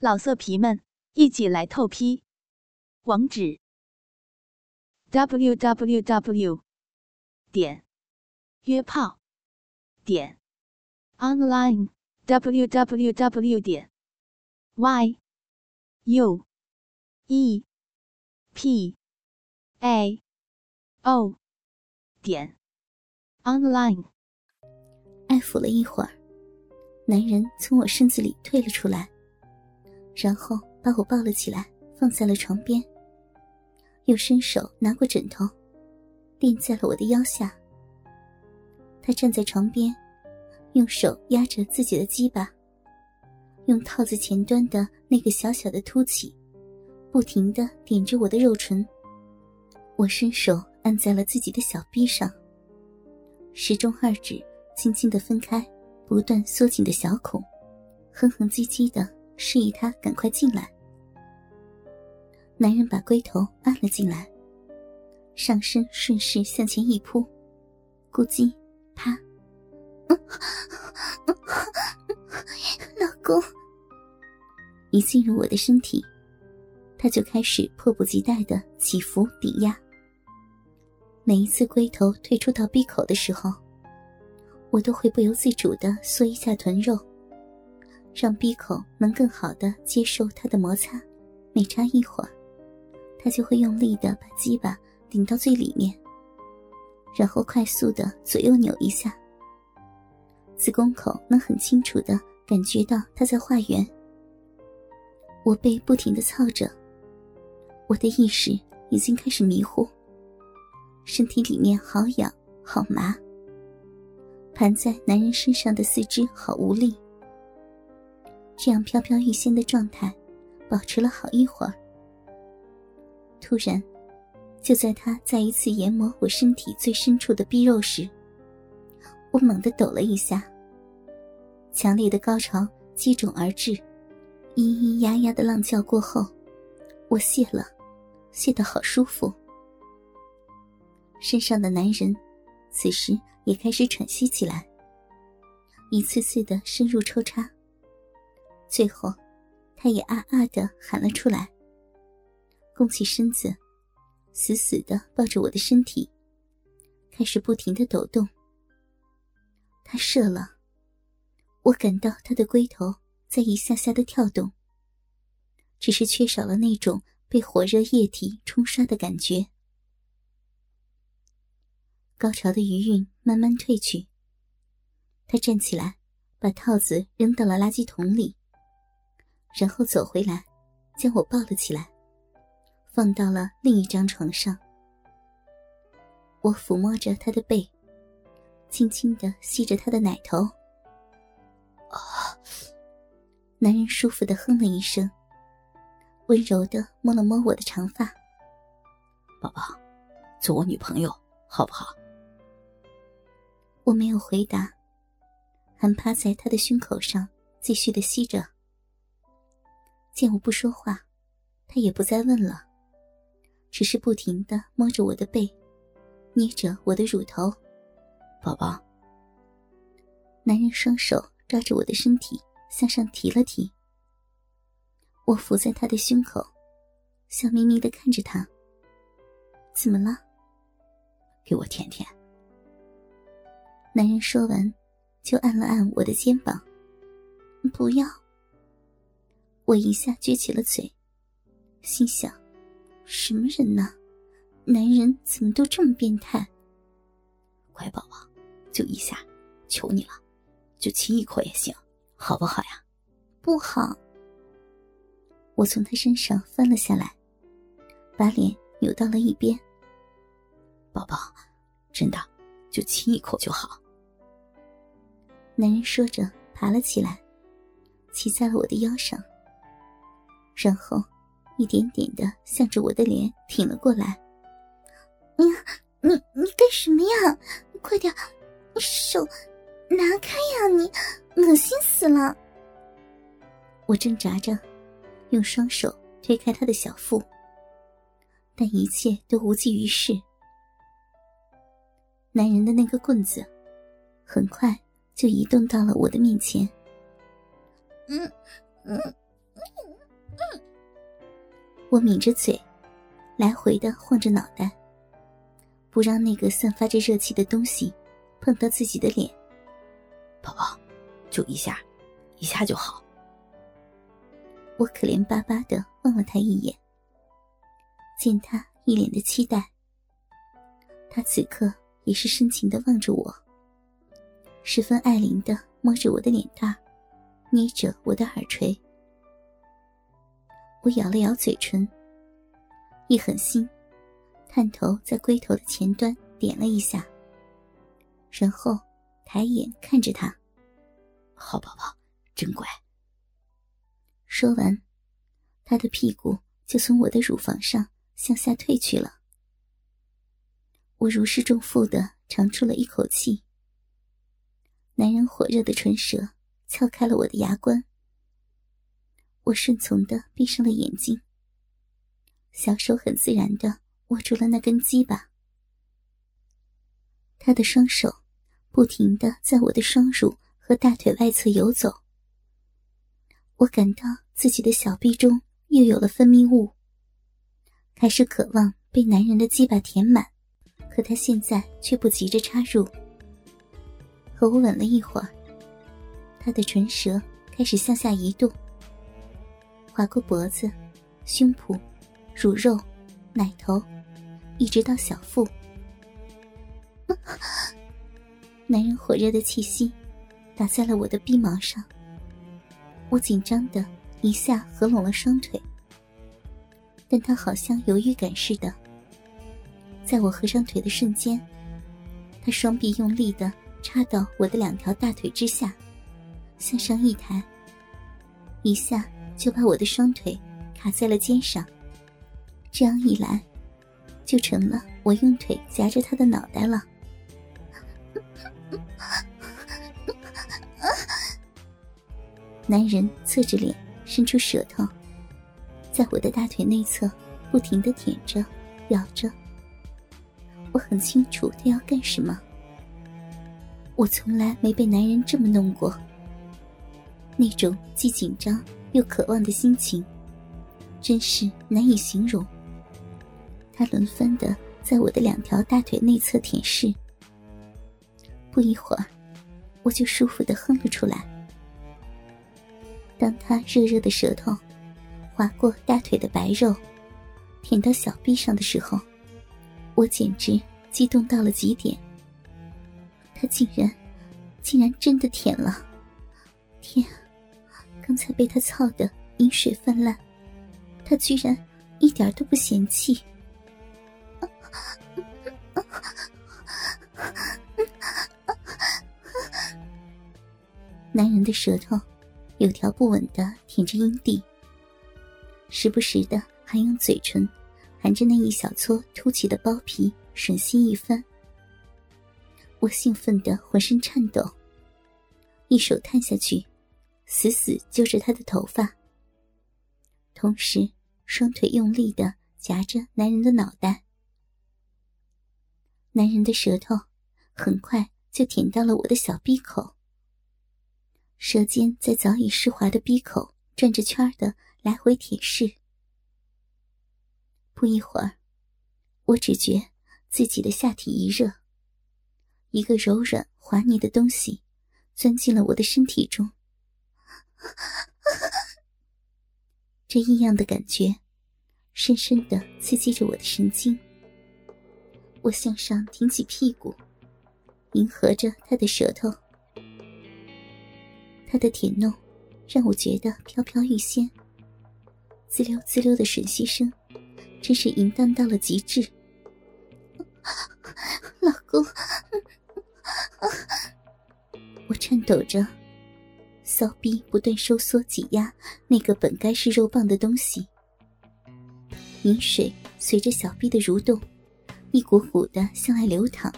老色皮们，一起来透批！网址：w w w 点约炮点 online w w w 点 y u e p a o 点 online。爱抚了一会儿，男人从我身子里退了出来。然后把我抱了起来，放在了床边。又伸手拿过枕头，垫在了我的腰下。他站在床边，用手压着自己的鸡巴，用套子前端的那个小小的凸起，不停的点着我的肉唇。我伸手按在了自己的小臂上，时中二指轻轻的分开，不断缩紧的小孔，哼哼唧唧的。示意他赶快进来。男人把龟头按了进来，上身顺势向前一扑，咕叽，啪，老公。一进入我的身体，他就开始迫不及待的起伏抵压。每一次龟头退出到闭口的时候，我都会不由自主的缩一下臀肉。让闭口能更好的接受它的摩擦，每插一会儿，他就会用力的把鸡巴顶到最里面，然后快速的左右扭一下。子宫口能很清楚的感觉到他在画圆。我被不停的操着，我的意识已经开始迷糊，身体里面好痒好麻，盘在男人身上的四肢好无力。这样飘飘欲仙的状态，保持了好一会儿。突然，就在他再一次研磨我身体最深处的逼肉时，我猛地抖了一下。强烈的高潮接踵而至，咿咿呀呀的浪叫过后，我泄了，泄得好舒服。身上的男人，此时也开始喘息起来，一次次的深入抽插。最后，他也啊啊的喊了出来，弓起身子，死死的抱着我的身体，开始不停的抖动。他射了，我感到他的龟头在一下下的跳动，只是缺少了那种被火热液体冲刷的感觉。高潮的余韵慢慢褪去，他站起来，把套子扔到了垃圾桶里。然后走回来，将我抱了起来，放到了另一张床上。我抚摸着他的背，轻轻的吸着他的奶头。啊！男人舒服的哼了一声，温柔的摸了摸我的长发。宝宝，做我女朋友好不好？我没有回答，还趴在他的胸口上，继续的吸着。见我不说话，他也不再问了，只是不停的摸着我的背，捏着我的乳头。宝宝，男人双手抓着我的身体向上提了提。我伏在他的胸口，笑眯眯的看着他。怎么了？给我舔舔。男人说完，就按了按我的肩膀。不要。我一下撅起了嘴，心想：什么人呢？男人怎么都这么变态？乖宝宝，就一下，求你了，就亲一口也行，好不好呀？不好。我从他身上翻了下来，把脸扭到了一边。宝宝，真的，就亲一口就好。男人说着，爬了起来，骑在了我的腰上。然后，一点点的向着我的脸挺了过来。呀，你你干什么呀？快点，手拿开呀！你恶心死了！我挣扎着，用双手推开他的小腹，但一切都无济于事。男人的那个棍子，很快就移动到了我的面前。嗯嗯嗯。我抿着嘴，来回的晃着脑袋，不让那个散发着热气的东西碰到自己的脸。宝宝，就一下，一下就好。我可怜巴巴的望了他一眼，见他一脸的期待，他此刻也是深情的望着我，十分爱怜的摸着我的脸蛋，捏着我的耳垂。我咬了咬嘴唇，一狠心，探头在龟头的前端点了一下，然后抬眼看着他。好宝宝，真乖。说完，他的屁股就从我的乳房上向下退去了。我如释重负的长出了一口气。男人火热的唇舌撬开了我的牙关。我顺从的闭上了眼睛，小手很自然的握住了那根鸡巴。他的双手不停的在我的双乳和大腿外侧游走。我感到自己的小臂中又有了分泌物，开始渴望被男人的鸡巴填满，可他现在却不急着插入。和我吻了一会儿，他的唇舌开始向下移动。划过脖子、胸脯、乳肉、奶头，一直到小腹。男人火热的气息打在了我的鼻毛上，我紧张的一下合拢了双腿，但他好像有预感似的，在我合上腿的瞬间，他双臂用力的插到我的两条大腿之下，向上一抬，一下。就把我的双腿卡在了肩上，这样一来，就成了我用腿夹着他的脑袋了。男人侧着脸，伸出舌头，在我的大腿内侧不停的舔着、咬着。我很清楚他要干什么。我从来没被男人这么弄过，那种既紧张。又渴望的心情，真是难以形容。他轮番的在我的两条大腿内侧舔舐，不一会儿，我就舒服的哼了出来。当他热热的舌头划过大腿的白肉，舔到小臂上的时候，我简直激动到了极点。他竟然，竟然真的舔了！天！啊刚才被他操的饮水泛滥，他居然一点都不嫌弃。男人的舌头有条不紊的舔着阴蒂，时不时的还用嘴唇含着那一小撮凸起的包皮吮吸一番。我兴奋的浑身颤抖，一手探下去。死死揪着他的头发，同时双腿用力的夹着男人的脑袋。男人的舌头很快就舔到了我的小闭口，舌尖在早已湿滑的闭口转着圈的来回舔舐。不一会儿，我只觉自己的下体一热，一个柔软滑腻的东西钻进了我的身体中。这异样的感觉，深深的刺激着我的神经。我向上挺起屁股，迎合着他的舌头。他的舔弄让我觉得飘飘欲仙，滋溜滋溜的吮吸声，真是淫荡到了极致。老公，我颤抖着。骚逼不断收缩挤压那个本该是肉棒的东西，饮水随着小臂的蠕动，一股股的向外流淌。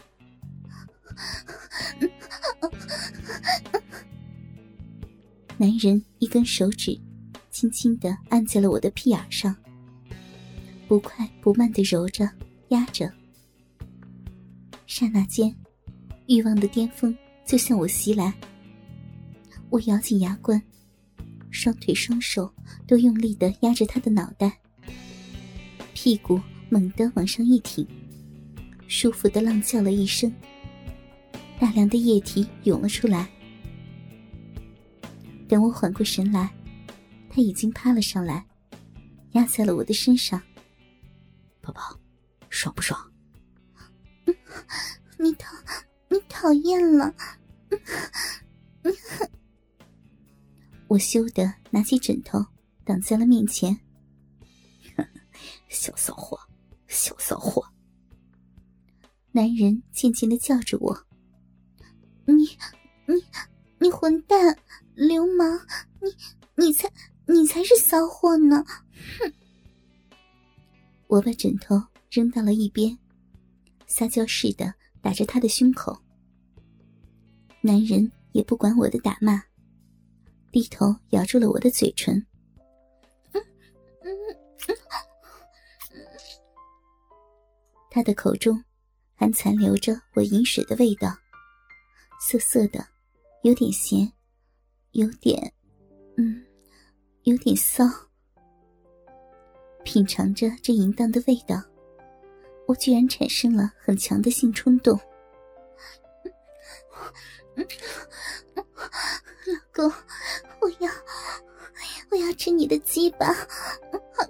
男人一根手指轻轻的按在了我的屁眼上，不快不慢的揉着压着。刹那间，欲望的巅峰就向我袭来。我咬紧牙关，双腿双手都用力的压着他的脑袋，屁股猛地往上一挺，舒服的浪叫了一声，大量的液体涌了出来。等我缓过神来，他已经趴了上来，压在了我的身上。宝宝，爽不爽？你讨你讨厌了。我羞得拿起枕头挡在了面前。小骚货，小骚货！男人渐渐的叫着我：“你你你混蛋，流氓！你你才你才是骚货呢！”哼！我把枕头扔到了一边，撒娇似的打着他的胸口。男人也不管我的打骂，低头咬住了我的嘴唇。他的口中还残留着我饮水的味道，涩涩的，有点咸，有点，嗯，有点骚。品尝着这淫荡的味道，我居然产生了很强的性冲动。老公，吃你的鸡巴，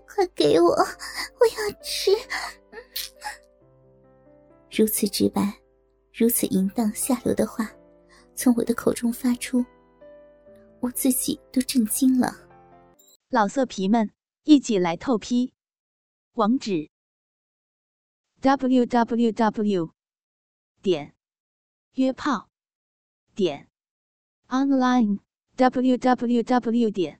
快给我，我要吃。如此直白，如此淫荡下流的话，从我的口中发出，我自己都震惊了。老色皮们，一起来透批！网址：w w w. 点约炮点 online w w w. 点